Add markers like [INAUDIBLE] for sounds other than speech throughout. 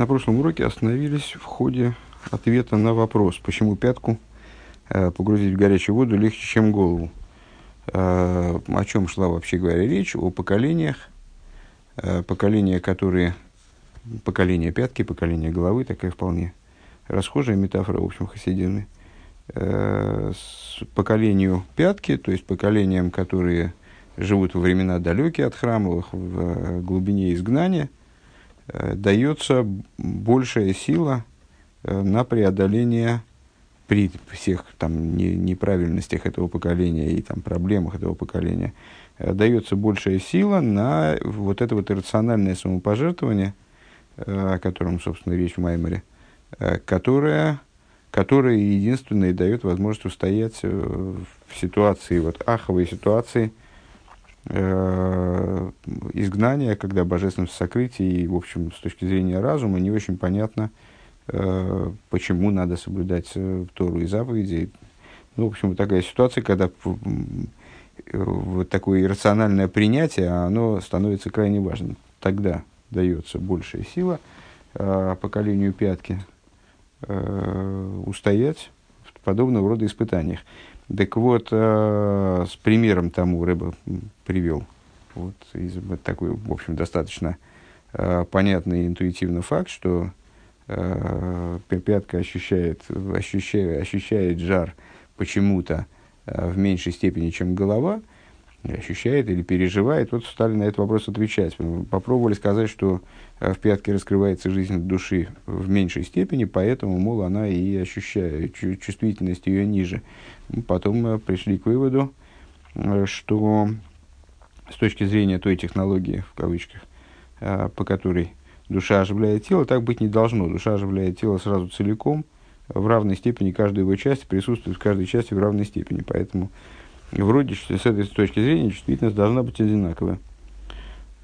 На прошлом уроке остановились в ходе ответа на вопрос, почему пятку э, погрузить в горячую воду легче, чем голову. Э, о чем шла вообще говоря речь? О поколениях, э, поколения, которые, поколение пятки, поколение головы, такая вполне расхожая метафора, в общем, хасидизме. Э, с поколению пятки, то есть поколениям, которые живут во времена далекие от храмовых, в глубине изгнания – дается большая сила э, на преодоление при всех там не, неправильностях этого поколения и там проблемах этого поколения э, дается большая сила на вот это вот иррациональное самопожертвование, о котором, собственно, речь в Майморе, которое, которое единственное дает возможность устоять в ситуации, вот аховой ситуации – э, изгнания, когда божественность сокрытие, и, в общем, с точки зрения разума, не очень понятно, э, почему надо соблюдать э, Тору и заповеди. Ну, в общем, такая ситуация, когда э, вот такое иррациональное принятие, оно становится крайне важным. Тогда дается большая сила э, поколению пятки э, устоять в подобного рода испытаниях. Так вот, э, с примером тому Рэба привел. Вот, из, такой, в общем, достаточно э, понятный и интуитивный факт, что э, пятка ощущает, ощущает, ощущает жар почему-то э, в меньшей степени, чем голова, ощущает или переживает. Вот стали на этот вопрос отвечать. Попробовали сказать, что э, в пятке раскрывается жизнь души в меньшей степени, поэтому, мол, она и ощущает, чувствительность ее ниже. Потом мы пришли к выводу, э, что с точки зрения той технологии, в кавычках, э, по которой душа оживляет тело, так быть не должно. Душа оживляет тело сразу целиком, в равной степени, каждая его часть присутствует в каждой части в равной степени. Поэтому вроде с этой точки зрения чувствительность должна быть одинаковая.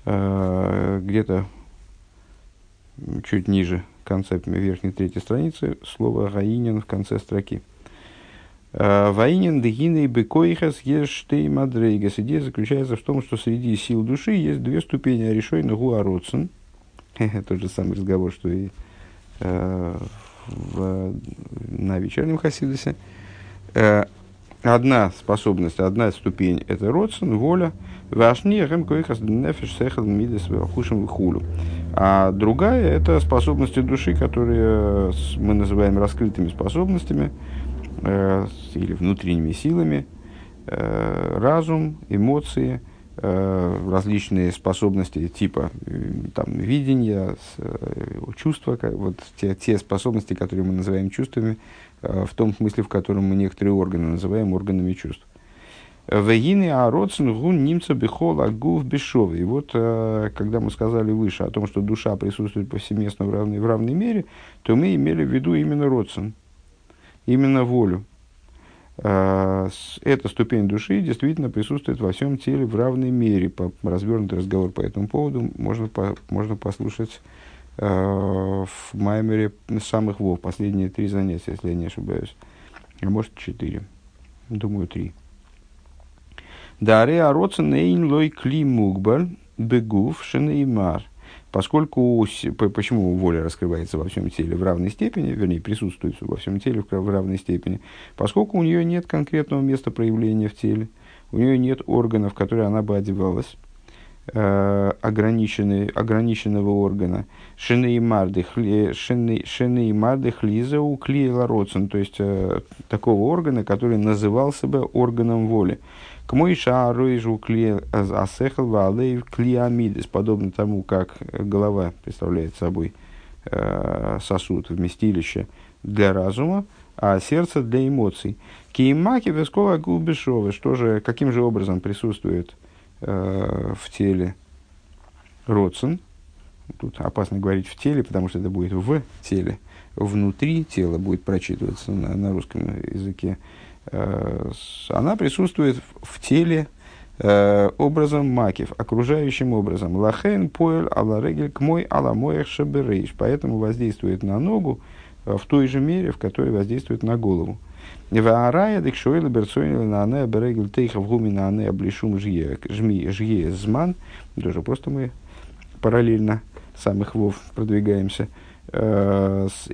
Э, где-то чуть ниже конца верхней третьей страницы слово «гаинин» в конце строки – Э, Ваинин дегины и бекоихас ештей мадрейгас. Идея заключается в том, что среди сил души есть две ступени решой на гуароцин. [LAUGHS] Тот же самый разговор, что и в, на вечернем хасидосе. Э, одна способность, одна ступень – это родсен, воля. Вашни гэм коихас нефиш сехал мидес хушим хулю. А другая – это способности души, которые мы называем раскрытыми способностями – э, или внутренними силами, э, разум, эмоции, э, различные способности типа э, там, видения, э, чувства, вот те, те способности, которые мы называем чувствами, э, в том смысле, в котором мы некоторые органы называем органами чувств. Вегины ароцин гун немца бихол агув бешов. И вот, э, когда мы сказали выше о том, что душа присутствует повсеместно в равной, в равной мере, то мы имели в виду именно родствен именно волю. А, эта ступень души действительно присутствует во всем теле в равной мере. По, развернутый разговор по этому поводу можно, по, можно послушать э, в Маймере самых вов, последние три занятия, если я не ошибаюсь. А может, четыре. Думаю, три. Даре ароцен эйн лой кли мугбар бегув шенеймар – Поскольку, почему воля раскрывается во всем теле в равной степени, вернее, присутствует во всем теле в равной степени, поскольку у нее нет конкретного места проявления в теле, у нее нет органов, в которые она бы одевалась, э, ограниченного органа, шины и марды хлиза у клеила то есть э, такого органа, который назывался бы органом воли. К мой шару кли асехал валей клиамидис, подобно тому, как голова представляет собой э, сосуд, вместилище для разума, а сердце для эмоций. Киимаки вескова губешовы, что же, каким же образом присутствует э, в теле родсен, тут опасно говорить в теле, потому что это будет в теле, внутри тела будет прочитываться на, на русском языке, она присутствует в теле э, образом макив, окружающим образом. Лахен поэль аларегель к мой аламоях шаберейш. Поэтому воздействует на ногу э, в той же мере, в которой воздействует на голову. Ваарая декшуэла берцойнила на ане берегель тейхав гуми на ане облишум жье зман. Тоже просто мы параллельно самых вов продвигаемся.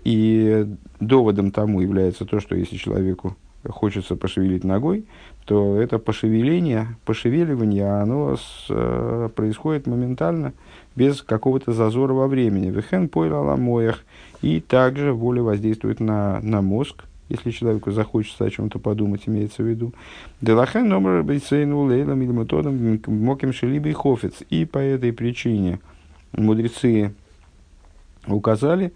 И доводом тому является то, что если человеку хочется пошевелить ногой, то это пошевеление, пошевеливание, оно с, происходит моментально, без какого-то зазора во времени. Вехен пойлала моях. И также воля воздействует на, на мозг, если человеку захочется о чем-то подумать, имеется в виду. Делахен номер бейсейну лейлом или методом моким шелибей хофец. И по этой причине мудрецы указали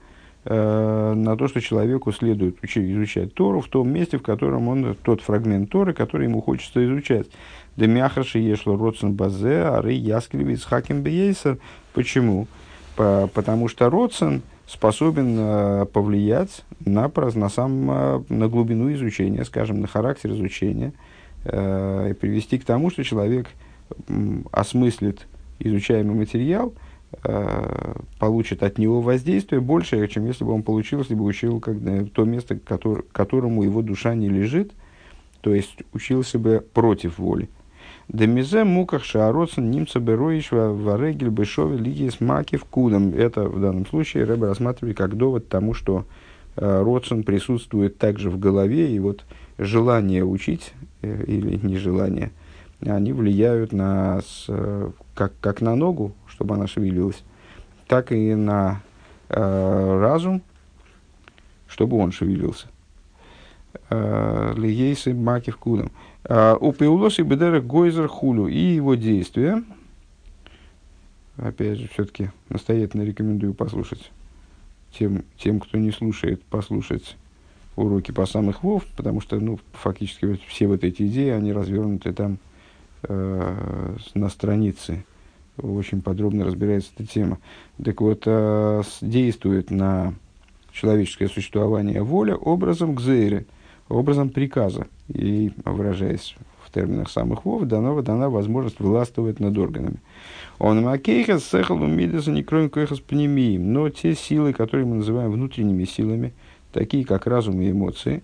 э, на то, что человеку следует изучать Тору в том месте, в котором он, тот фрагмент Торы, который ему хочется изучать. Демяхаши ешло родсен базе, ары яскелевиц хаким бейсер. Почему? По, потому что родсен – способен э, повлиять на, на, сам, э, на глубину изучения, скажем, на характер изучения, э, и привести к тому, что человек осмыслит изучаемый материал, получит от него воздействие большее, чем если бы он получил, если бы учил как, то место, который, которому его душа не лежит, то есть учился бы против воли. Демизе муках шаароцен немца бероиш варегель бешове лиги с маки в кудом. Это в данном случае Рэбе рассматривает как довод тому, что э, Родсон присутствует также в голове, и вот желание учить э, или нежелание, они влияют на, э, как, как на ногу, чтобы она шевелилась, так и на э, разум, чтобы он шевелился. Э, Лиейсы маки в кудом. А, у Пеулоси Бедера Гойзер Хулю и его действия, опять же, все-таки настоятельно рекомендую послушать тем, тем, кто не слушает, послушать уроки по самых вов, потому что, ну, фактически вот все вот эти идеи, они развернуты там э, на странице. Очень подробно разбирается эта тема. Так вот, э, действует на человеческое существование воля образом гзейры, образом приказа. И, выражаясь в терминах самых вов, дана, дана возможность властвовать над органами. Он макейхас сехал умидаса не кроем койхас пнемием. Но те силы, которые мы называем внутренними силами, такие как разум и эмоции,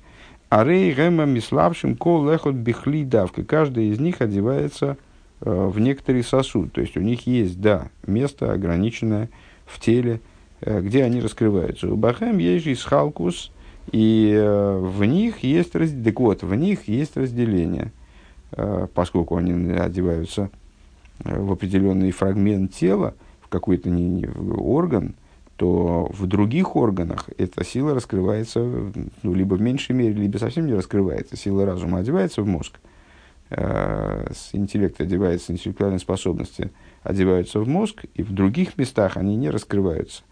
а рей гэма миславшим кол лехот бихли давка. Каждая из них одевается в некоторый сосуд. То есть у них есть, да, место ограниченное в теле, э, где они раскрываются. У Бахем есть же исхалкус – и э, в них есть, раз... так вот, в них есть разделение, э, поскольку они одеваются э, в определенный фрагмент тела, в какой-то не, не, орган, то в других органах эта сила раскрывается, ну, либо в меньшей мере, либо совсем не раскрывается. Сила разума одевается в мозг, э, интеллект одевается, интеллектуальные способности одеваются в мозг, и в других местах они не раскрываются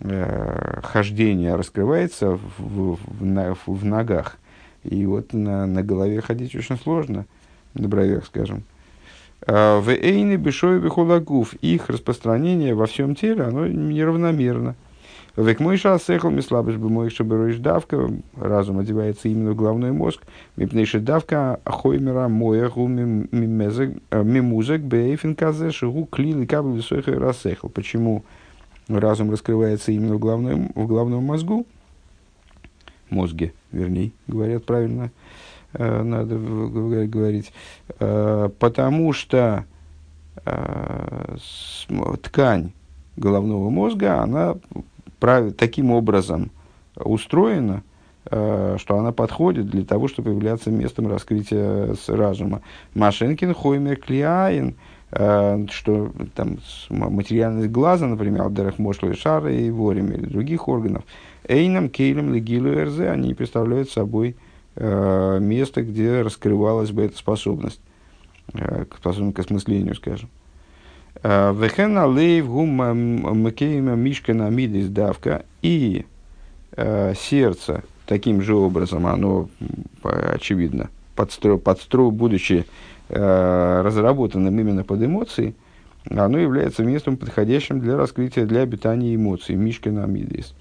э, хождение раскрывается в, в, в, в ногах. И вот на, на голове ходить очень сложно, на бровях, скажем. А, в эйне бешой бихулагув. Их распространение во всем теле, оно неравномерно. Век мой шасехал мислабыш бы мой чтобы давка, разум одевается именно в головной мозг, мипнейши давка хоймера моя мимузек бейфин казе шигу клили кабель высохи рассехал. Почему? разум раскрывается именно в, главном, в главном мозгу, мозге, вернее, говорят правильно, э, надо говорить, э, потому что э, ткань головного мозга, она прав, таким образом устроена, э, что она подходит для того, чтобы являться местом раскрытия разума. Машинкин, Хоймер, Клиаин – Э, что там материальность глаза, например, Абдерах Мошлы Шара и Ворим или других органов, Эйном, Кейлем, Легилу РЗ, они представляют собой э, место, где раскрывалась бы эта способность, э, способность к осмыслению, скажем. Вехена лейв гумма макейма мишкана мидис давка и сердце таким же образом, оно очевидно подстро, подстро, будучи разработанным именно под эмоции, оно является местом, подходящим для раскрытия, для обитания эмоций. Мишкин Амидис.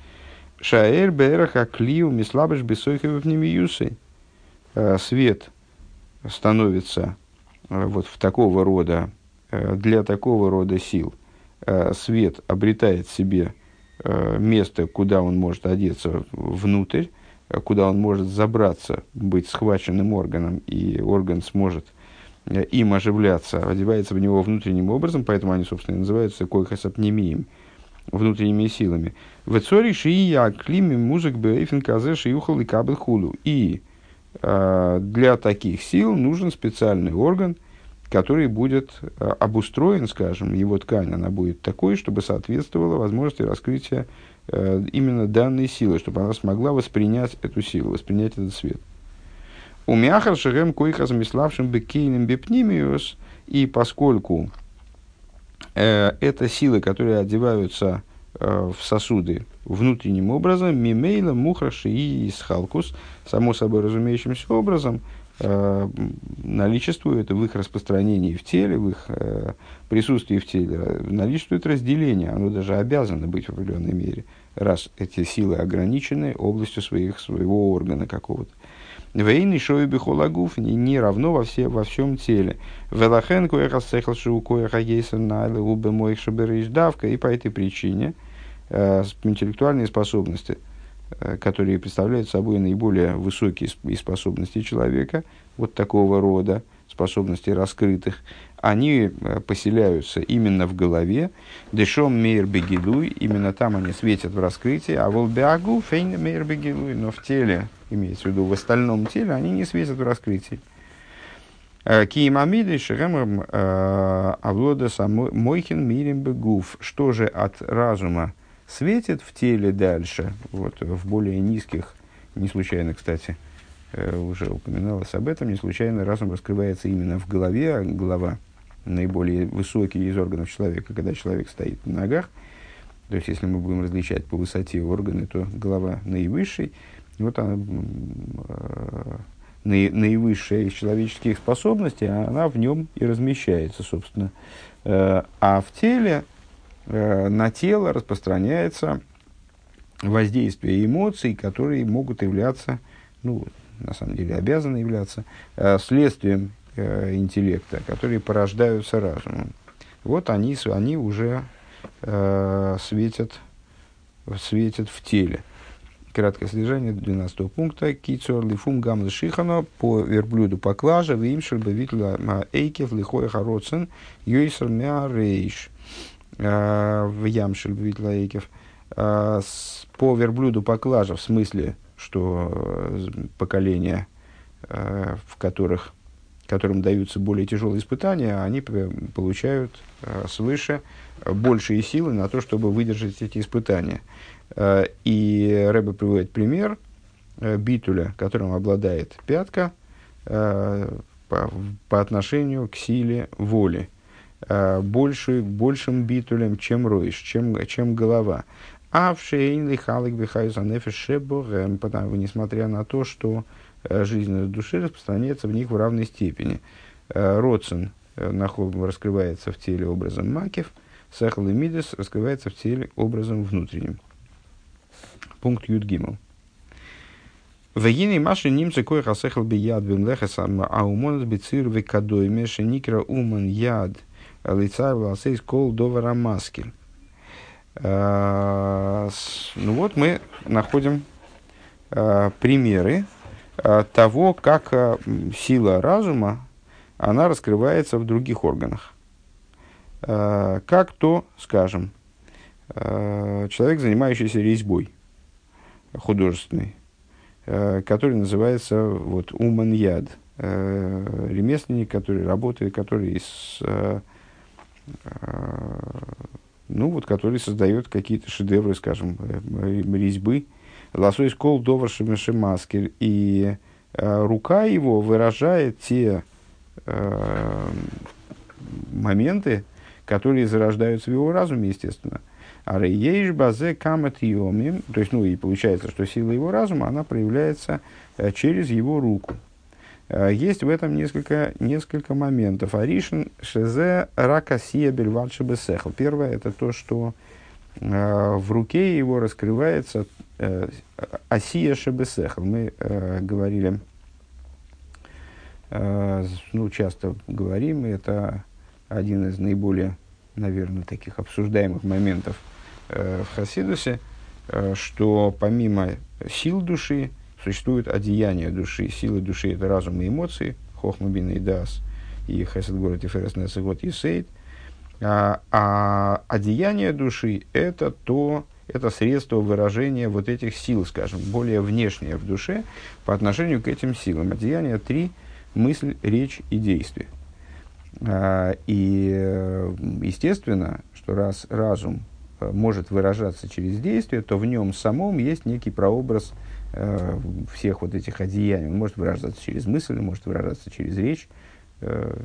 Шаэр Берах Аклиу Мислабыш Бесойхев Немиюсой. Э, свет становится э, вот в такого рода, для такого рода сил. Свет обретает себе место, куда он может одеться внутрь, куда он может забраться, быть схваченным органом, и орган сможет Э, им оживляться, одевается в него внутренним образом, поэтому они, собственно, и называются койхасапнемием. внутренними силами. В цоре шия клими музык бейфен казе шиюхал и кабель худу. И э, для таких сил нужен специальный орган, который будет э, обустроен, скажем, его ткань, она будет такой, чтобы соответствовала возможности раскрытия э, именно данной силы, чтобы она смогла воспринять эту силу, воспринять этот свет. У мяхар шерем койха замиславшим бекейным бепнимиус, и поскольку э, это силы, которые одеваются э, в сосуды внутренним образом, мимейла, мухраши и исхалкус, само собой разумеющимся образом, э, наличествует в их распространении в теле, в их э, присутствии в теле, наличествует разделение, оно даже обязано быть в определенной мере, раз эти силы ограничены областью своих, своего органа какого-то. Вейный шоу бихолагуф не равно во, все, во всем теле. Велахен коеха сехал шоу коеха ейсен найле убе моих шабериш давка. И по этой причине э, интеллектуальные способности, которые представляют собой наиболее высокие способности человека, вот такого рода, способностей раскрытых, они э, поселяются именно в голове. Дешом мейр бегилуй, именно там они светят в раскрытии, а волбеагу фейн мейр бегилуй, но в теле, имеется в виду в остальном теле, они не светят в раскрытии. Э, Киимамиды шеремрам э, авлода мойхин мирим бегуф. Что же от разума светит в теле дальше, вот в более низких, не случайно, кстати, Э, уже упоминалось об этом, не случайно разум раскрывается именно в голове, а голова наиболее высокий из органов человека, когда человек стоит на ногах. То есть, если мы будем различать по высоте органы, то голова наивысший. Вот она, э, наивысшая из человеческих способностей, а она в нем и размещается, собственно. Э, а в теле, на тело распространяется воздействие эмоций, которые могут являться ну, на самом деле обязаны являться э, следствием э, интеллекта, которые порождаются разумом. Вот они, они уже э, светят, светят в теле. Краткое содержание 12 пункта. Кицор лифум гам шихано по верблюду поклажа вимшель бавитла эйкев лихой хароцен юйсер рейш э, в ямшель бавитла эйкев. Э, по верблюду поклажа в смысле что э, поколения, э, в которых, которым даются более тяжелые испытания, они получают э, свыше большие силы на то, чтобы выдержать эти испытания. И Рэбе приводит пример битуля, которым обладает пятка по, по отношению к силе воли. Больше, большим битулем, чем роиш, чем, чем голова. А в шейн халик бихайза потому несмотря на то, что э, жизненность души распространяется в них в равной степени. Э, Родсен э, раскрывается в теле образом макев, Сахал и Мидес раскрывается в теле образом внутренним. Пункт Юдгимл. Вегины маши немцы кое хасехал би яд бен лехесам, а умонат бицир векадой меши никра уман яд лицар власейс кол довара маскель. Э, ну вот мы находим примеры того, как сила разума, она раскрывается в других органах. Как то, скажем, человек, занимающийся резьбой художественной, который называется вот, уман яд, ремесленник, который работает, который из ну вот, который создает какие-то шедевры, скажем, э, резьбы. Лосой скол довар шемашкер. И э, рука его выражает те э, моменты, которые зарождаются в его разуме, естественно. А рейеш базе камет йоми, то есть, ну и получается, что сила его разума, она проявляется э, через его руку. Э, есть в этом несколько, несколько моментов. Аришин шезе ракасия бельват бесехл. Первое это то, что э, в руке его раскрывается э, асия шебесехл. Мы э, говорили, э, ну, часто говорим, это один из наиболее, наверное, таких обсуждаемых моментов э, в Хасидусе, что помимо сил души, существует одеяние души. Силы души – это разум и эмоции, хохма бин и дас, и хесед город и ферес год и сейд. А, а одеяние души – это то, это средство выражения вот этих сил, скажем, более внешнее в душе по отношению к этим силам. Одеяние три – мысль, речь и действие. А, и естественно, что раз разум э, может выражаться через действие, то в нем самом есть некий прообраз э, всех вот этих одеяний. Он может выражаться через мысль, может выражаться через речь, э,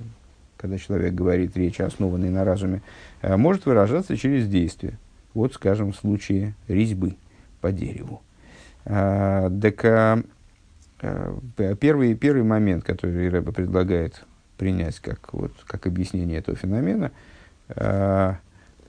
когда человек говорит речь, основанной на разуме, может выражаться через действие. Вот, скажем, в случае резьбы по дереву. Так первый, первый момент, который Рэба предлагает принять как, вот, как объяснение этого феномена,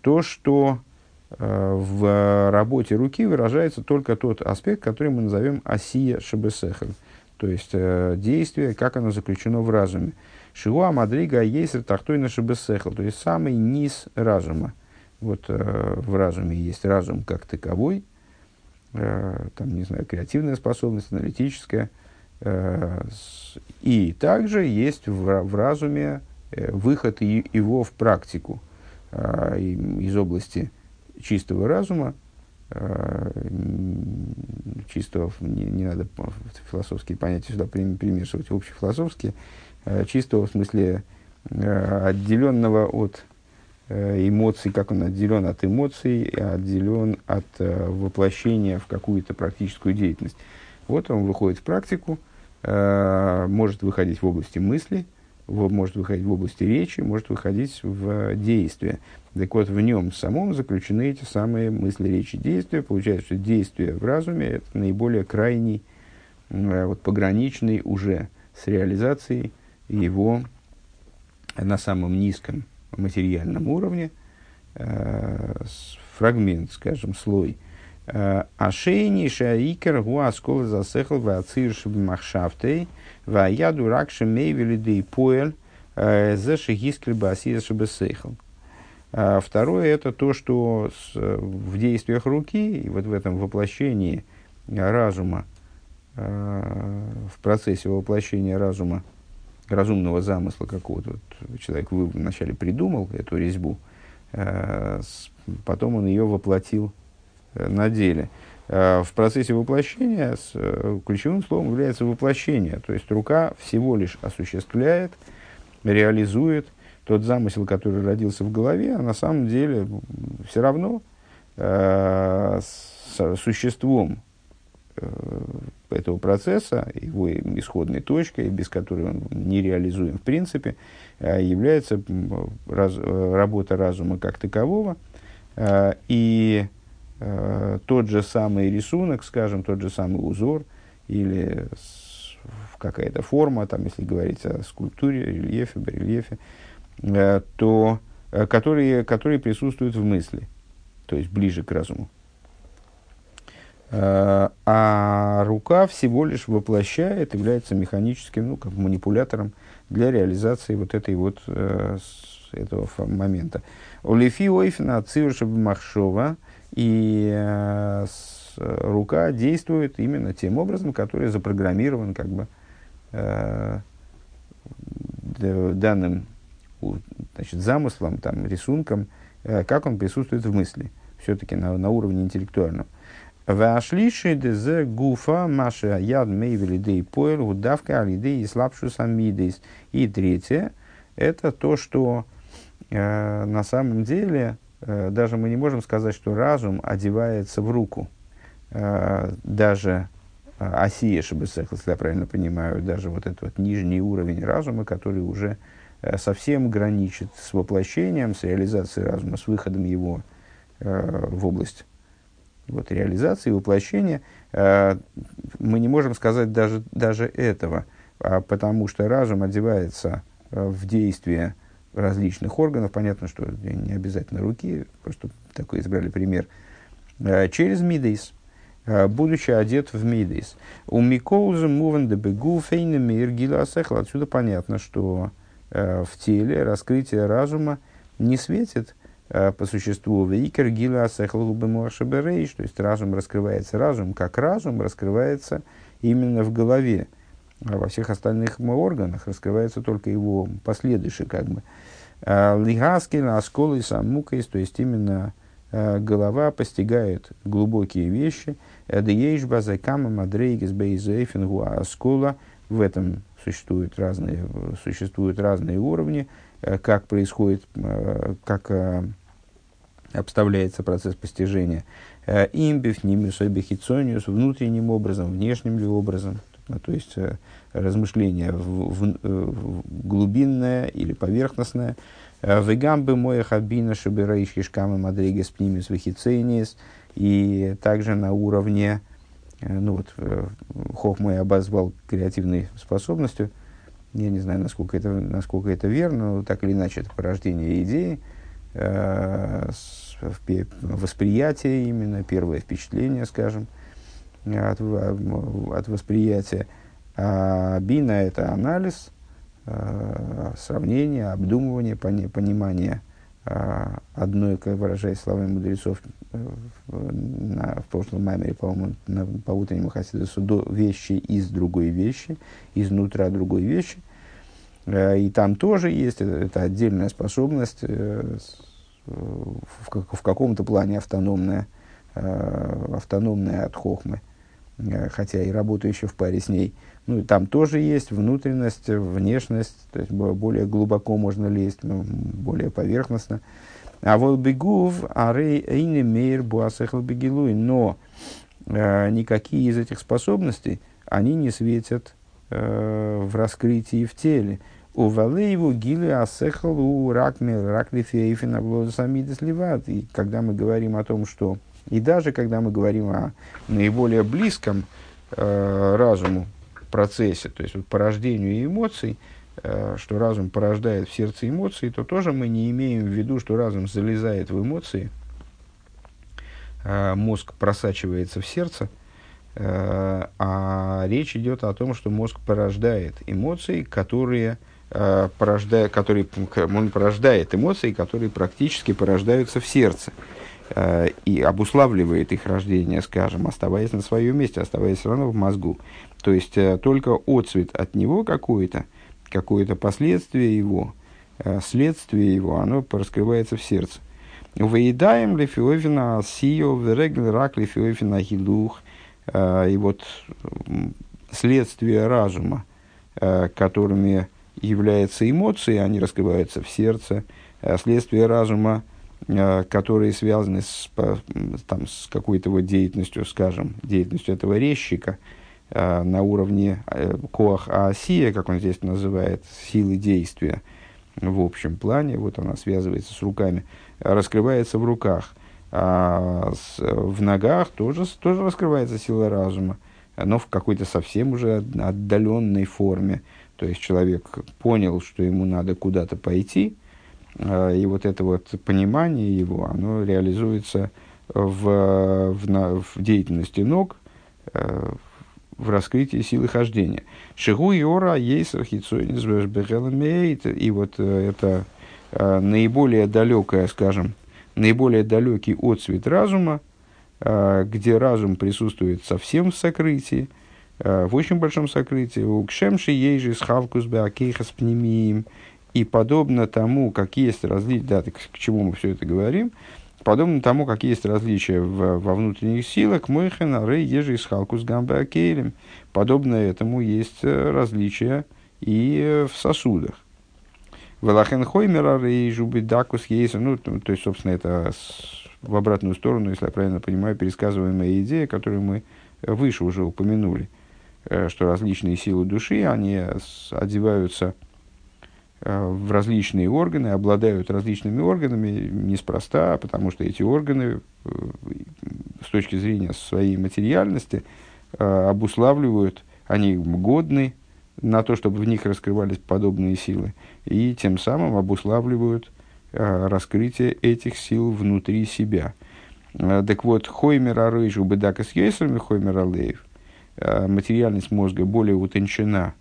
то, что э, в работе руки выражается только тот аспект, который мы назовем осия шабесехель, то есть э, действие, как оно заключено в разуме. Шигуа мадрига есть тахтойна шабесехель, то есть самый низ разума. Вот э, в разуме есть разум как таковой, э, там, не знаю, креативная способность, аналитическая, э, и также есть в, разуме э, выход его в практику – э, из области чистого разума, э, чистого, не, не надо философские понятия сюда примешивать, общефилософские, э, чистого в смысле э, отделенного от эмоций, как он отделен от эмоций, отделен от воплощения в какую-то практическую деятельность. Вот он выходит в практику, может выходить в области мысли, может выходить в области речи, может выходить в действие. Так вот, в нем самом заключены эти самые мысли, речи, действия. Получается, что действие в разуме – это наиболее крайний, э, вот, пограничный уже с реализацией его на самом низком материальном уровне, э, фрагмент, скажем, слой. Э, Ашейни шаикер гуаскол засехал вацирш махшафтей – Вая дурак шемей велидей поэль э, за шигискель басия шабесейхл. А второе это то, что с, в действиях руки, и вот в этом воплощении разума, э, в процессе воплощения разума, разумного замысла какого-то, вот человек вначале придумал эту резьбу, э, потом он ее воплотил на деле. Э, в процессе воплощения с, э, ключевым словом является воплощение. То есть рука всего лишь осуществляет, реализует тот замысел, который родился в голове, а на самом деле все равно э, с, существом э, этого процесса, его исходной точкой, без которой он не реализуем в принципе, э, является раз, работа разума как такового. Э, и э, тот же самый рисунок, скажем, тот же самый узор или какая-то форма, там, если говорить о скульптуре, рельефе, барельефе, э, то, э, которые, которые присутствуют в мысли, то есть ближе к разуму. Э, а рука всего лишь воплощает, является механическим, ну, как манипулятором для реализации вот этой вот, э, этого момента. Олефи ойфна цивршаб махшова – и э, рука действует именно тем образом, который запрограммирован как бы э, данным значит, замыслом, там, рисунком, э, как он присутствует в мысли, все-таки на, на уровне интеллектуальном. Вашлиши дезе гуфа маша яд мейвели дей поэл удавка алидей и слабшу самидейс. И третье, это то, что э, на самом деле Э, даже мы не можем сказать, что разум одевается в руку. Э, даже э, осия шабесех, если я правильно понимаю, даже вот этот вот нижний уровень разума, который уже совсем граничит с воплощением, с реализацией разума, с выходом его в область вот, реализации, воплощения, мы не можем сказать даже, даже этого, а потому что разум одевается в действие различных органов. Понятно, что не обязательно руки, просто такой избрали пример. Э, через мидейс, э, будучи одет в мидейс. У Микоуза муван де бегу фейна мир гиласехла. Отсюда понятно, что э, в теле раскрытие разума не светит по существу вейкер гила асехлу бемуашаберейш, то есть разум раскрывается разум, как разум раскрывается именно в голове, а во всех остальных органах раскрывается только его последующий как бы להשכיל השכלות עמוקות, то есть именно голова постигает глубокие вещи. דיש בזה כמה מדריגות באופן ההשכלה. В этом существуют разные, существуют разные уровни, как происходит, как обставляется процесс постижения. אם בפנימיות או בחיצוניות, внутренним образом, внешним ли образом. То есть размышление в, в, в глубинное или поверхностное. Вегамбы моя хабина шабираиш кишкамы мадригес пнимис вихицейнис. И также на уровне, ну вот, Хох мой обозвал креативной способностью. Я не знаю, насколько это, насколько это верно, но так или иначе это порождение идеи, восприятие именно, первое впечатление, скажем, от, от восприятия. А бина – это анализ, а, сравнение, обдумывание, пони, понимание а, одной, как выражаясь словами мудрецов э, на, в прошлом маймере, по-моему, на, по утреннему Хасидусу, до вещи из другой вещи, изнутра другой вещи. Э, и там тоже есть, это, это отдельная способность, э, в, в каком-то плане автономная, автономная от хохмы, хотя и работающая в паре с ней – ну, и там тоже есть внутренность, внешность, то есть более глубоко можно лезть, более поверхностно. А вот бегув, арей эйне мейр буасехл бегилуй. Но э, никакие из этих способностей, они не светят э, в раскрытии в теле. У валееву гили асехл у ракми раклифейфин самидес ливат. И когда мы говорим о том, что... И даже когда мы говорим о наиболее близком э, разуму, процессе, то есть вот по рождению эмоций, э, что разум порождает в сердце эмоции, то тоже мы не имеем в виду, что разум залезает в эмоции, э, мозг просачивается в сердце, э, а речь идет о том, что мозг порождает эмоции, которые порождает, которые, он порождает эмоции, которые практически порождаются в сердце и обуславливает их рождение, скажем, оставаясь на своем месте, оставаясь все равно в мозгу. То есть э, только отцвет от него какое-то, какое-то последствие его, э, следствие его, оно раскрывается в сердце. Выедаем лефиофина сио верегл рак лефиофина хилух. Э, и вот следствие разума, которыми являются эмоции, они раскрываются в сердце. Следствие разума, которые связаны с, там, с какой-то вот деятельностью, скажем, деятельностью этого резчика – на уровне э, коах аасия, как он здесь называет, силы действия в общем плане, вот она связывается с руками, раскрывается в руках. А с, в ногах тоже, тоже раскрывается сила разума, но в какой-то совсем уже отдаленной форме. То есть человек понял, что ему надо куда-то пойти, э, и вот это вот понимание его, оно реализуется в, в, в деятельности ног, в раскрытии силы хождения. Шигу и ора ейсер И вот э, это э, наиболее далекое, скажем, наиболее далекий отцвет разума, э, где разум присутствует совсем в сокрытии, в очень большом сокрытии. У кшемши ейжи схавкус беакейхас пнемиим. И подобно тому, как есть различия, да, к, к чему мы все это говорим, Подобно тому, как есть различия в, во внутренних силах, мойхен, арей, ежи, схалкус, гамбе, акелем. Подобно этому есть э, различия и э, в сосудах. Велахен хоймер, арей, жубы, дакус, ейса. Ну, то есть, собственно, это в обратную сторону, если я правильно понимаю, пересказываемая идея, которую мы выше уже упомянули, э, что различные силы души, они одеваются Э, в различные органы, обладают различными органами неспроста, потому что эти органы э, с точки зрения своей материальности э, обуславливают, они годны на то, чтобы в них раскрывались подобные силы, и тем самым обуславливают раскрытие этих сил внутри себя. Так вот, хоймер арыжу бедака с йойсерами хоймер алеев, материальность мозга более утончена – Э,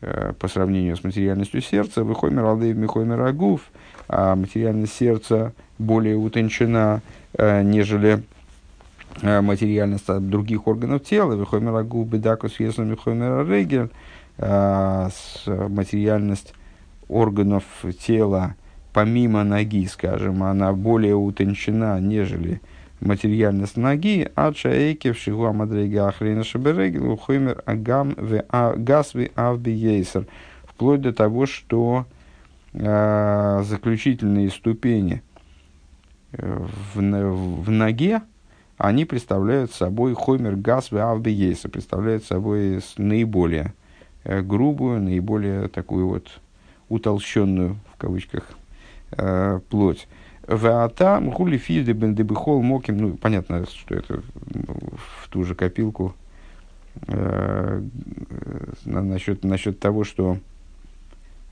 по сравнению с материальностью сердца, выхоймер алдеев михоймер агуф, а материальность сердца более утончена, э, нежели э, материальность других органов тела, выхоймер агуф бедакус если михоймер регель, материальность органов тела помимо ноги, скажем, она более утончена, нежели материальность ноги, а чаэки в шигу амадрейга ахрена шаберегил ухоймер агам в а, гасви авби ейсер. Вплоть до того, что э, заключительные ступени э, в, в ноге, они представляют собой хоймер гасви авби ейсер, представляют собой наиболее э, грубую, наиболее такую вот утолщенную, в кавычках, э, плоть. Ваата мхули физды бендебихол моким. Ну, понятно, что это в ту же копилку э, насчет, насчет того, что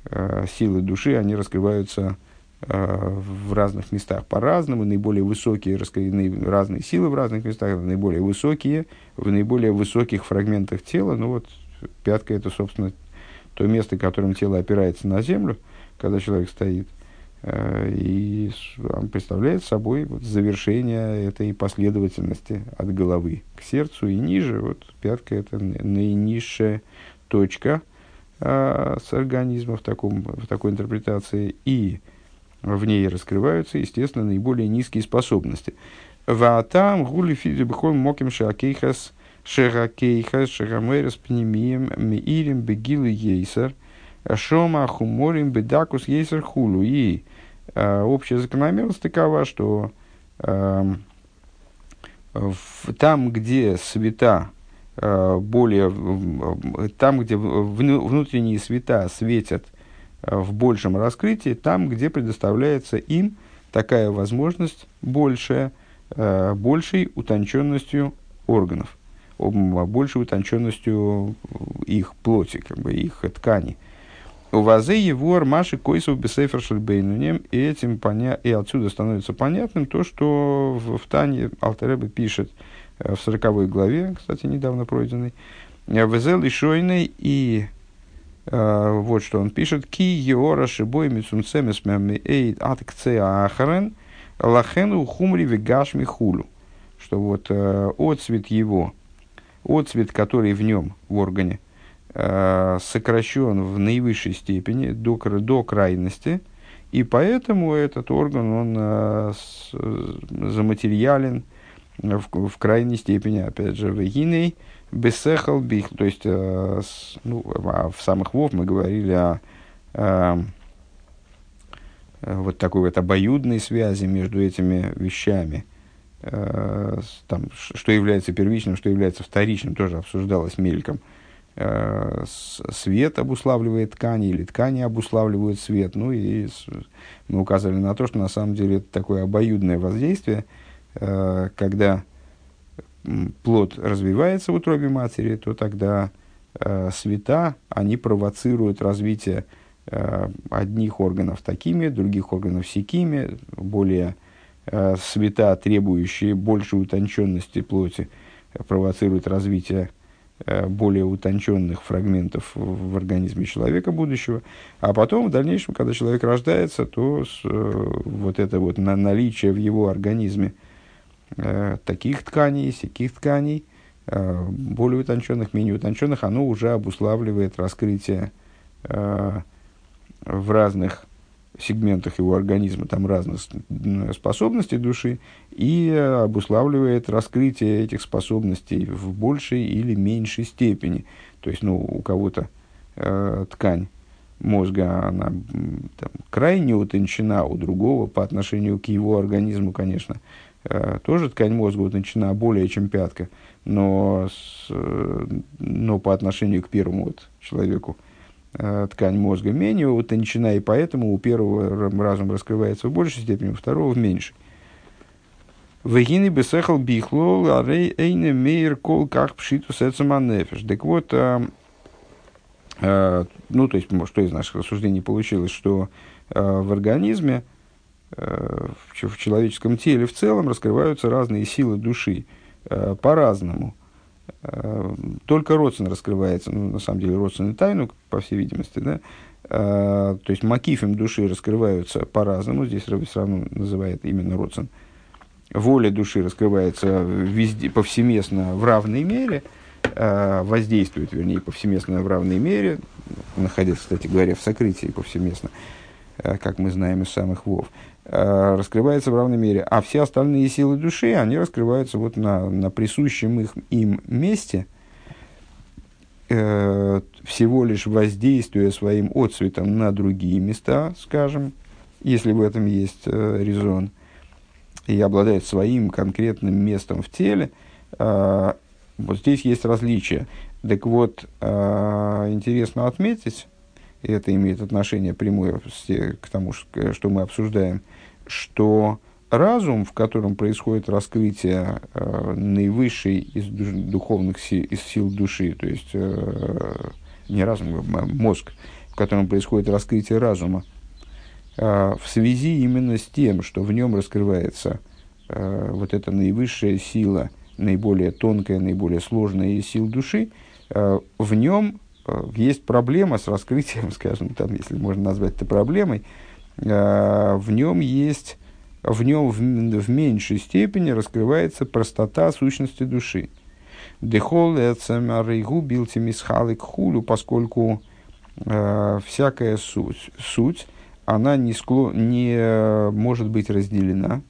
э, силы души, они раскрываются э, в разных местах по-разному, наиболее высокие, раскрыты, разные силы в разных местах, наиболее высокие, в наиболее высоких фрагментах тела. Ну вот, пятка это, собственно, то место, которым тело опирается на землю, когда человек стоит. Э, и представляет собой вот завершение этой последовательности от головы к сердцу и ниже. Вот пятка – это наинизшая точка а, с организма в, таком, в такой интерпретации. И в ней раскрываются, естественно, наиболее низкие способности. Ваатам гули фидебхом моким шакейхас шеракейхас шерамерес пнемием миирим бегилы ейсер шома хуморим бедакус ейсер хулу. И Э, общая закономерность такова, что э, в, там, где света э, более, там, где внутренние света светят э, в большем раскрытии, там, где предоставляется им такая возможность большая, э, большей утонченностью органов, большей утонченностью их плоти, как бы их тканей. У вазы его Маши Койсов Бесефер Шельбейнунем, и этим поня... и отсюда становится понятным то, что в, в Тане Алтеребе пишет э, в 40 главе, кстати, недавно пройденной, э, Везел и Шойный, и э, вот что он пишет, Ки Еора Шибой Мицунцемес Эйд Аткце Ахарен Лахену Хумри Вегашми Хулю. Что вот э, отцвет его, отцвет, который в нем, в органе, сокращен в наивысшей степени до, до крайности, и поэтому этот орган, он э, с, заматериален в, в крайней степени, опять же, вегиней, бесехал бих, то есть, э, с, ну, а в самых вов мы говорили о э, вот такой вот обоюдной связи между этими вещами, э, там, что является первичным, что является вторичным, тоже обсуждалось мельком. Э, свет обуславливает ткани или ткани обуславливают свет. Ну и мы указывали на то, что на самом деле это такое обоюдное воздействие, э, когда плод развивается в утробе матери, то тогда э, света, они провоцируют развитие одних органов такими, других органов сякими, более света, требующие большей утонченности плоти, провоцируют развитие более утонченных фрагментов в организме человека будущего. А потом, в дальнейшем, когда человек рождается, то с, э, вот это вот на, наличие в его организме э, таких тканей, всяких тканей, э, более утонченных, менее утонченных, оно уже обуславливает раскрытие э, в разных сегментах его организма там разных способностей души и обуславливает раскрытие этих способностей в большей или меньшей степени. То есть, ну, у кого-то э, ткань мозга, она там, крайне утончена, у другого по отношению к его организму, конечно, э, тоже ткань мозга утончена более, чем пятка, но, с, э, но по отношению к первому вот человеку ткань мозга менее утончена, и поэтому у первого разум раскрывается в большей степени, у второго в меньшей. Вегины бесехал бихлол, а рей эйне мейр кол как пшиту сецаманефеш. Так вот, а, а, ну, то есть, что из наших рассуждений получилось, что а, в организме, а, в, в человеческом теле в целом раскрываются разные силы души а, по-разному – Э, только родствен раскрывается, ну, на самом деле, родственную тайну, по всей видимости, да, э, то есть макифем души раскрываются по-разному, здесь все равно называет именно родствен. Воля души раскрывается везде, повсеместно в равной мере, э, воздействует, вернее, повсеместно в равной мере, находясь, кстати говоря, в сокрытии повсеместно. как мы знаем из самых вов, раскрывается в равной мере. А все остальные силы души, они раскрываются вот на, на присущем их, им месте, всего лишь воздействуя своим отцветом на другие места, скажем, если в этом есть э, резон, и обладает своим конкретным местом в теле, э, вот здесь есть различия. Так вот, э, интересно отметить, и это имеет отношение прямое к тому, что мы обсуждаем, что разум, в котором происходит раскрытие э, наивысшей из духовных сил, из сил души, то есть э, не разум, а мозг, в котором происходит раскрытие разума, э, в связи именно с тем, что в нем раскрывается э, вот эта наивысшая сила, наиболее тонкая, наиболее сложная из сил души, э, в нем есть проблема с раскрытием, [LAUGHS] скажем, там, если можно назвать это проблемой, э, в нем есть в нем в, в меньшей степени раскрывается простота сущности души. Дехол рейгу билтимисхалик хулю, поскольку э, всякая суть, суть, она не, скло, не э, может быть разделена,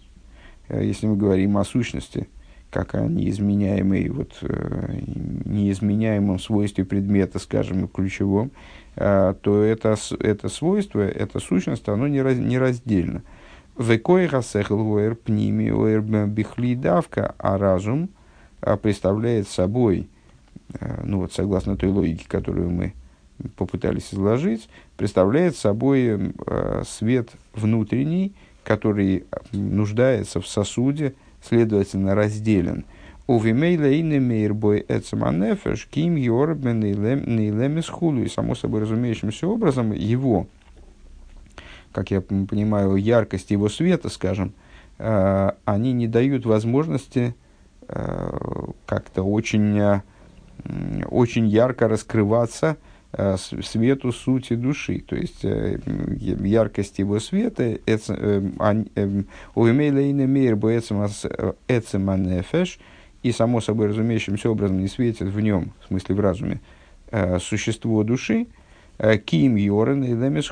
если мы говорим о сущности, как о неизменяемой, вот, э, неизменяемом свойстве предмета, скажем, ключевом, э, то это, это свойство, эта сущность, оно не, раз, не раздельно. Давка, а разум а, представляет собой, э, ну вот согласно той логике, которую мы попытались изложить, представляет собой э, свет внутренний, который нуждается в сосуде, следовательно, разделен. Увимейла и немейрбой эцеманефеш ким йорбен и само собой разумеющимся образом его как я понимаю, яркость его света, скажем, э, они не дают возможности э, как-то очень, э, очень ярко раскрываться свету сути души. То есть яркость его света и само собой разумеющимся образом не светит в нем, в смысле в разуме, существо души, Э, Ким Йорен и Лемес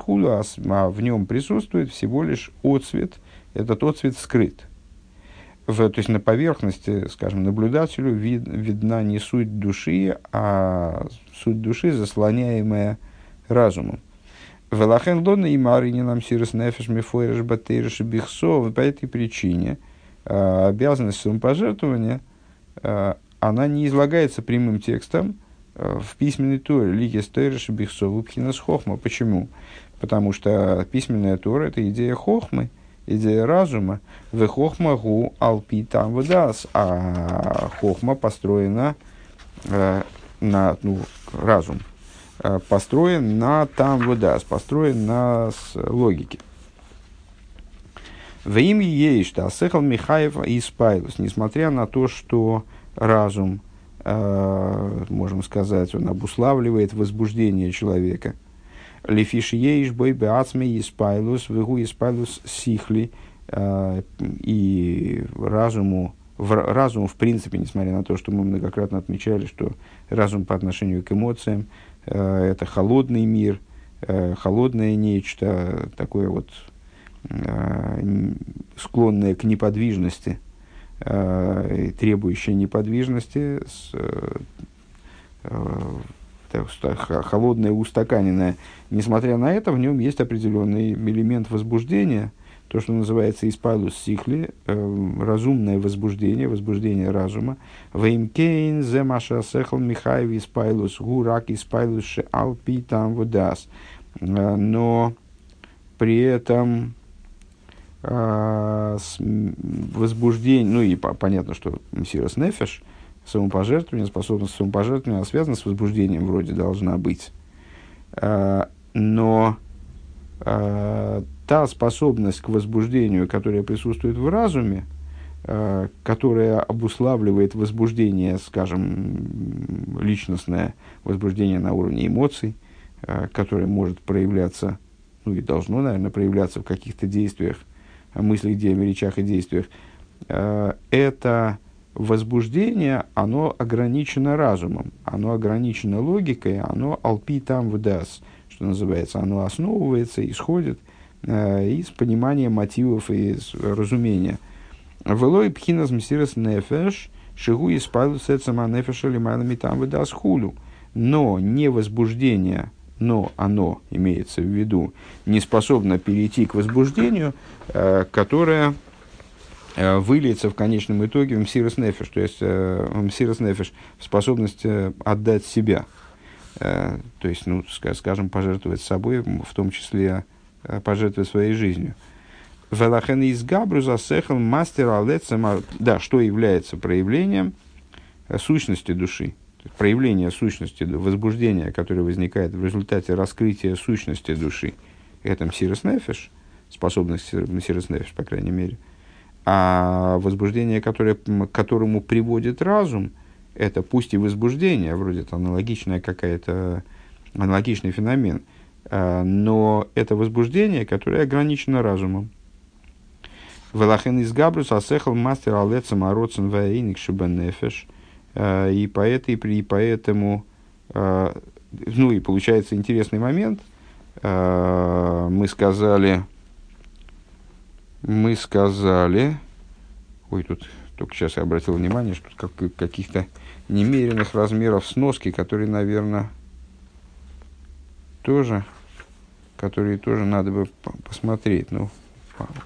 а в нем присутствует всего лишь отцвет, этот отцвет скрыт. В, то есть на поверхности, скажем, наблюдателю вид, видна не суть души, а суть души, заслоняемая разумом. Велахен лона и марине нам сирос нефеш мифойреш батейреш бихсо. По этой причине э, обязанность самопожертвования, э, она не излагается прямым текстом, Э, в письменной Торе Лиги Стейриш Бихсову Пхинас Хохма. Почему? Потому что письменная Тора – это идея Хохмы, идея разума. В Хохма гу алпи там выдас, а Хохма построена на ну, разум, э, построен на там выдас, построен на логике. В имя ей, что Асехал Михаев и Спайлус, несмотря на то, что разум – Э, можем сказать, он обуславливает возбуждение человека. Лефиш ейш бой беацме испайлус, вегу испайлус сихли, э, и разуму, в, разуму, в принципе, несмотря на то, что мы многократно отмечали, что разум по отношению к эмоциям э, это холодный мир, холодное нечто, такое вот склонное к неподвижности – э, требующая неподвижности, с, э, э, холодное, устаканенное. Несмотря на это, в нем есть определенный элемент возбуждения, то, что называется התפעלות שכלי, э, разумное возбуждение, возбуждение разума. ואם כן זה מה שהשכל מחייב התפעלות הוא רק התפעלות שעל פי טעם ודעת. Э, но при этом а, возбуждение, ну и понятно, что מסירות נפש, самопожертвование, способность самопожертвования, связана с возбуждением, вроде должна быть. А, но а, та способность к возбуждению, которая присутствует в разуме, которая обуславливает возбуждение, скажем, личностное возбуждение на уровне эмоций, которое может проявляться, ну и должно, наверное, проявляться в каких-то действиях – мыслях, речах и действиях, это возбуждение, оно ограничено разумом, оно ограничено логикой, оно алпи там вдас, что называется, оно основывается, исходит из понимания мотивов и из разумения. Велой пхинас мсирас нефеш, шигу и спаду сецама нефеша лимайлами там выдаст хулю. Но не возбуждение, но оно имеется в виду, не способно перейти к возбуждению, которое выльется в конечном итоге в мсирос нефеш, то есть в мсирос нефеш, в способность отдать себя – Э, то есть, ну, скажем, пожертвовать собой, в том числе э, пожертвовать своей жизнью. Велахен из Габру засехал мастер алецема, да, что является проявлением э, сущности души, проявление сущности, возбуждения, которое возникает в результате раскрытия сущности души. Это мсирос нефеш, способность мсирос нефеш, по крайней мере. А возбуждение, которое, к которому приводит разум – это пусть и возбуждение, вроде это аналогичная какая-то, аналогичный феномен, а, но это возбуждение, которое ограничено разумом. Велахен из Габрус асехал мастер алецам ароцен ваиник шубанефеш. А, и, по этой, и поэтому, а, ну и получается интересный момент. Мы сказали, мы сказали, ой, тут только сейчас я обратил внимание, что как, каких-то немеренных размеров сноски, которые, наверное, тоже, которые тоже надо бы посмотреть. Ну,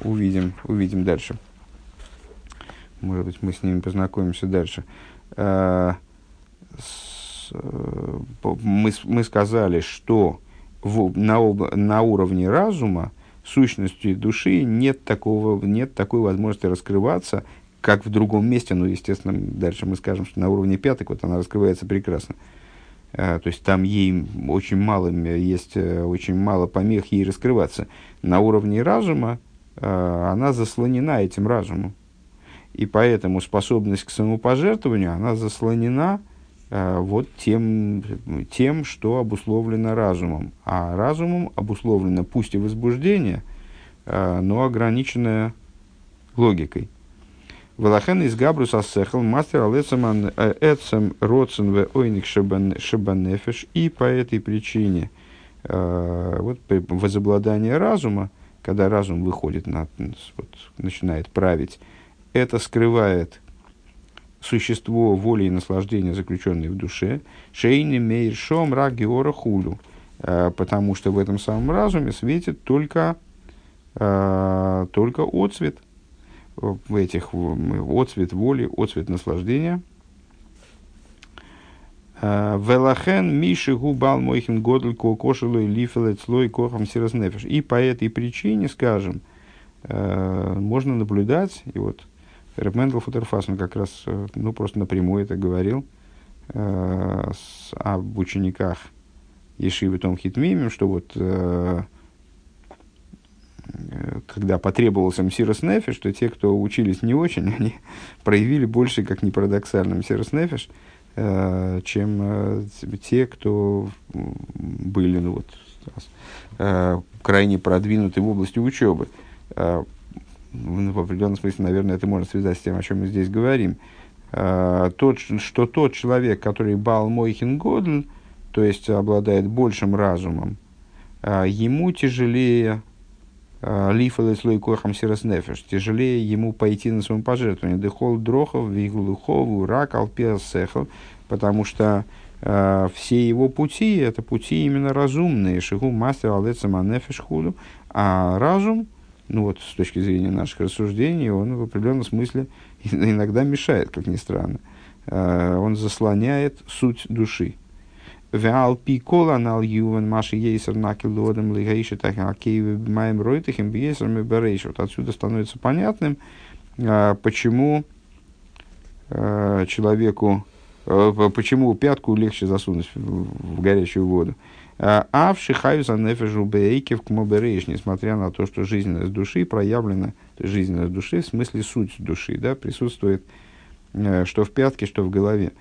увидим, увидим дальше. Может быть, мы с ними познакомимся дальше. А, мы, мы сказали, что в, на, на уровне разума сущностью души нет, такого, нет такой возможности раскрываться, как в другом месте, ну, естественно, дальше мы скажем, что на уровне пяток вот она раскрывается прекрасно. А, то есть там ей очень мало, есть э, очень мало помех ей раскрываться. На уровне разума а, она заслонена этим разумом. И поэтому способность к самопожертвованию, она заслонена а, вот тем, тем, что обусловлено разумом. А разумом обусловлено пусть и возбуждение, но ограниченное логикой. Велахен из Габрус Асехал, мастер Алецаман э, Эцем Роцен Ойник Шабанефеш. И по этой причине, э, вот возобладание разума, когда разум выходит, на, вот, начинает править, это скрывает существо воли и наслаждения, заключенное в душе, шейни мейр шом ра геора хулю, э, потому что в этом самом разуме светит только, только отцвет – этих отцвет воли, отцвет наслаждения. А, Велахен Миши Губал Мойхин Годль Кокошилой Лифелет Слой Кохам Сираснефиш. И по этой причине, скажем, а, можно наблюдать, и вот Рэбмендл Футерфас, он как раз, э, ну, просто напрямую это говорил, э, об учениках Ешивы Том Хитмимим, что вот э, когда потребовался Мсирос Нефиш, что те, кто учились не очень, [LAUGHS] они проявили больше, как ни парадоксально, Мсирос Нефиш, э, чем э, те, кто были ну, вот, э, крайне продвинуты в области учебы. В определенном смысле, наверное, это можно связать с тем, о чем мы здесь говорим. Тот, что тот человек, который Бал Мойхин Годль, то есть обладает большим разумом, ему тяжелее Лифа слой кохам сирос нефеш. Тяжелее ему пойти на своем пожертвование. Дехол дрохов, виглухову, рак, алпес сехал. Потому что э, все его пути, это пути именно разумные. Шигу мастер алецама нефеш худу. А разум, ну вот с точки зрения наших рассуждений, он в определенном смысле [LAUGHS] иногда мешает, как ни странно. Э, он заслоняет суть души. Веал пикола нал ювен маши ейсер накил лодем лигейши так акеевы маем ройтахим бейсерами берейш. Вот отсюда становится понятным, почему человеку, почему пятку легче засунуть в горячую воду. А в шихаю нефежу бейкев к моберейш, несмотря на то, что жизненность души проявлена, жизненность души в смысле суть души, да, присутствует что в пятке, что в голове.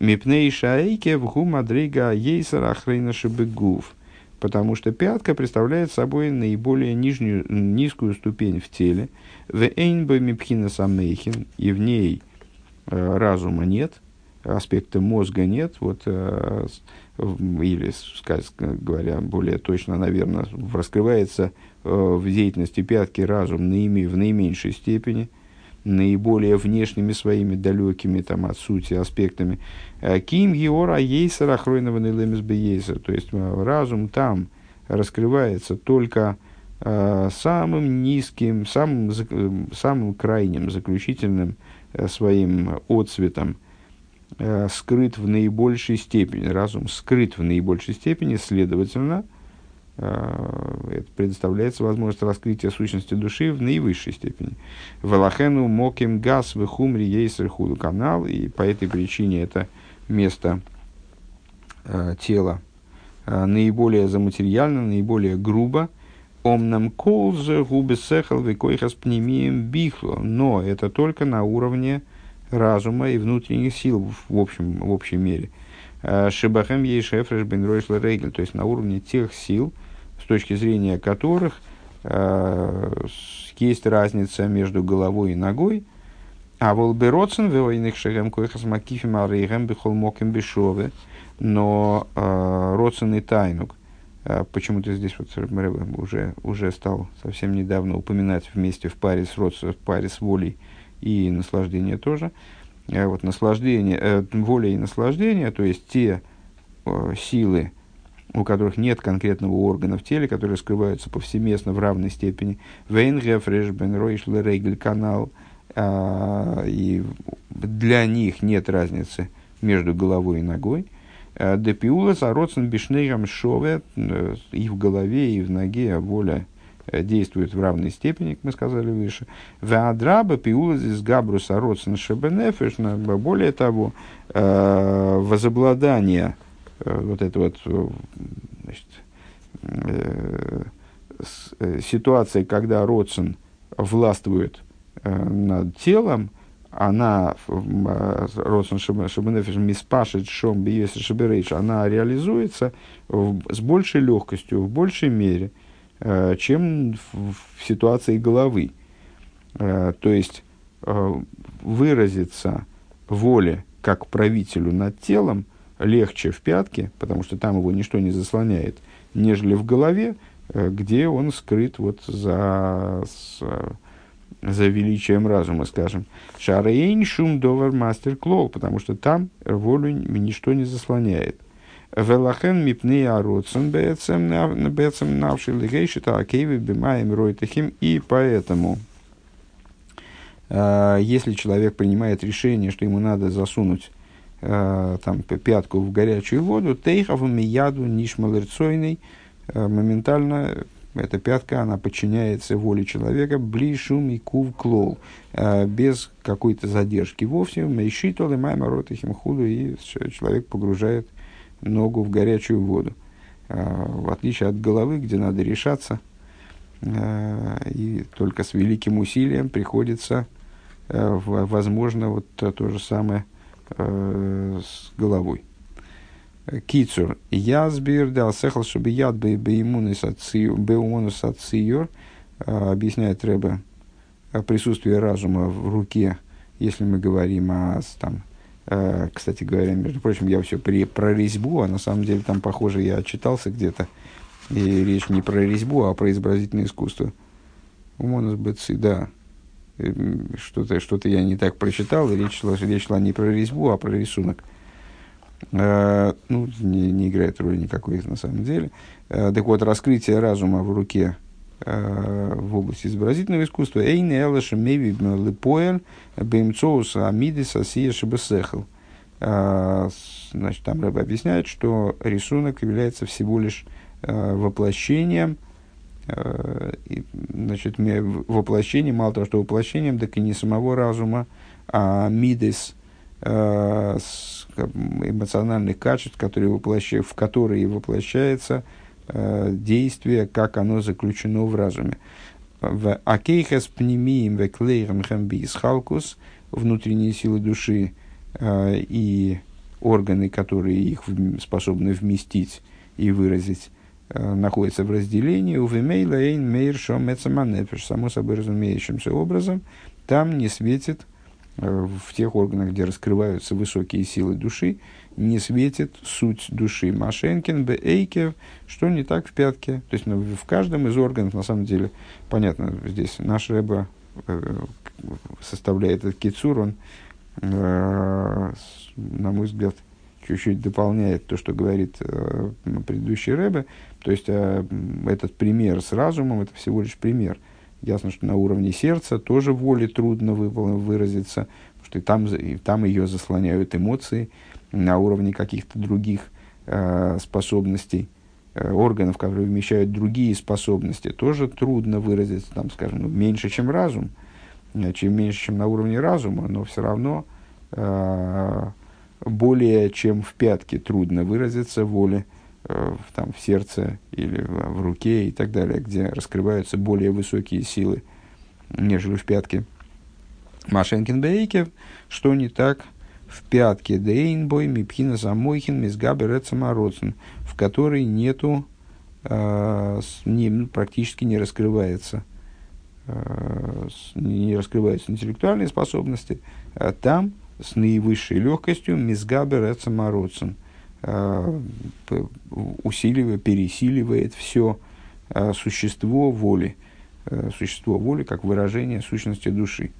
Мипней шайке в гумадрига ейсара охрейна шибегув. Потому что пятка представляет собой наиболее нижнюю, низкую ступень в теле. В эйнбо мипхина самейхин, и в ней э, разума нет. аспекта мозга нет, вот, э, или, говоря более точно, наверное, раскрывается э, в деятельности пятки разум наиме, в наименьшей степени, наиболее внешними своими далекими там, от сути аспектами. Э, Ким Геора Ейсер Ахройнованный Лемес Бейсер. То есть разум там раскрывается только самым низким, самым, самым крайним, заключительным своим отцветом э, скрыт в наибольшей степени, разум скрыт в наибольшей степени, следовательно, э, предоставляется возможность раскрытия сущности души в наивысшей степени. Валахену моким газ в хумри ейсер худу канал, и по этой причине это место э, тела э, наиболее заматериально, наиболее грубо, Омнам колзе губы сехал векойхас пнемием бихло. Но это только на уровне разума и внутренних сил в, общем, в общей мере. Шибахем ейшефреш бен ройшла рейгель, то есть на уровне тех сил, с точки зрения которых э, есть разница между головой и ногой, а волбероцен войных шагам койхас макифим арейгам бихол моким бешове, но э, родцен и тайнук, э, почему-то здесь вот уже, уже стал совсем недавно упоминать вместе в паре с, родцем, в паре с волей, и наслаждение тоже. Э, вот наслаждение, э, воля и наслаждение, то есть те э, силы, у которых нет конкретного органа в теле, которые скрываются повсеместно в равной степени. Вейнгефрешбен канал. А, и для них нет разницы между головой и ногой. Э, Депиула зароцен бишнейрам шове э, и в голове, и в ноге воля Э, действует в равной степени, как мы сказали выше. Веадраба пиулазис габруса родсен шебенефеш, более того, э, возобладание вот это вот значит, ситуация, когда родсен властвует над телом, она, Родсон Шабанефиш, Миспашит Шом Шаберейш, она реализуется в, с большей легкостью, в большей мере – Э, чем в, в ситуации головы. Э, то есть э, выразиться воле как правителю над телом легче в пятке, потому что там его ничто не заслоняет, нежели в голове, где он скрыт вот за, за величием разума, скажем. Шарейн шум довар мастер клоу, потому что там волю ничто не заслоняет. Велахен мипней ароцен бецем навший лигейшита акейви бимаем ройтахим. И поэтому, э, если человек принимает решение, что ему надо засунуть э, там, пятку в горячую воду, тейхаву мияду нишмалерцойный, э, моментально эта пятка, она подчиняется воле человека, блишум и кув клол, без какой-то задержки вовсе, мейшитол и майма ротахим худу, и человек погружает ногу в горячую воду. В отличие от головы, где надо решаться, и только с великим усилием приходится, возможно, вот то же самое с головой. Кицур. Язбир дал сехал, чтобы яд бы беимунус ациюр, объясняет Рэбе присутствие разума в руке, если мы говорим о там, Э, кстати говоря, между прочим, я все при, про резьбу, а на самом деле там, похоже, я отчитался где-то. И речь не про резьбу, а про изобразительное искусство. Умонус Бетси, да. Э, что-то что я не так прочитал, и речь шла, речь шла не про резьбу, а про рисунок. Э, ну, не, не играет роли никакой на самом деле. Э, так вот, раскрытие разума в руке Э, в области изобразительного искусства. Эйн асия шебесехл. Э, значит, там Рэб объясняет, что рисунок является всего лишь э, воплощением, значит, воплощением, мало того, что воплощением, так и не самого разума, а мидис, эмоциональных качеств, которые воплощ... в которые воплощается э, действие, как оно заключено в разуме. В акейхас пнемием веклейрам хамбис халкус, внутренние силы души э, и органы, которые их способны вместить и выразить, э, находятся в разделении. У вимейла эйн мейр шом само собой разумеющимся образом, там не светит в тех органах, где раскрываются высокие силы души, не светит суть души. Машенкин, Бейкев, что не так в пятке. То есть ну, в каждом из органов, на самом деле, понятно, здесь наш Рэба э, составляет этот кицур, он, э, на мой взгляд, чуть-чуть дополняет то, что говорит э, предыдущий Рэбе. То есть э, этот пример с разумом, это всего лишь пример. Ясно, что на уровне сердца тоже воли трудно выразиться, потому что и там, и там ее заслоняют эмоции, на уровне каких-то других э, способностей, э, органов, которые вмещают другие способности, тоже трудно выразиться, там, скажем, ну, меньше, чем разум, э, чем меньше, чем на уровне разума, но все равно э, более чем в пятке трудно выразиться воле э, там, в сердце или в, в руке и так далее, где раскрываются более высокие силы, нежели в пятке. Машенкин Бейкев, что не так в пятке Дейнбой, Мипхина Замойхин, Мизгабер Эцамароцин, в которой нету, э, не, ну, практически не раскрывается, э, не раскрываются интеллектуальные способности, а там с наивысшей легкостью Мизгабер Эцамароцин э, усиливает, пересиливает все э, существо воли, э, существо воли как выражение сущности души.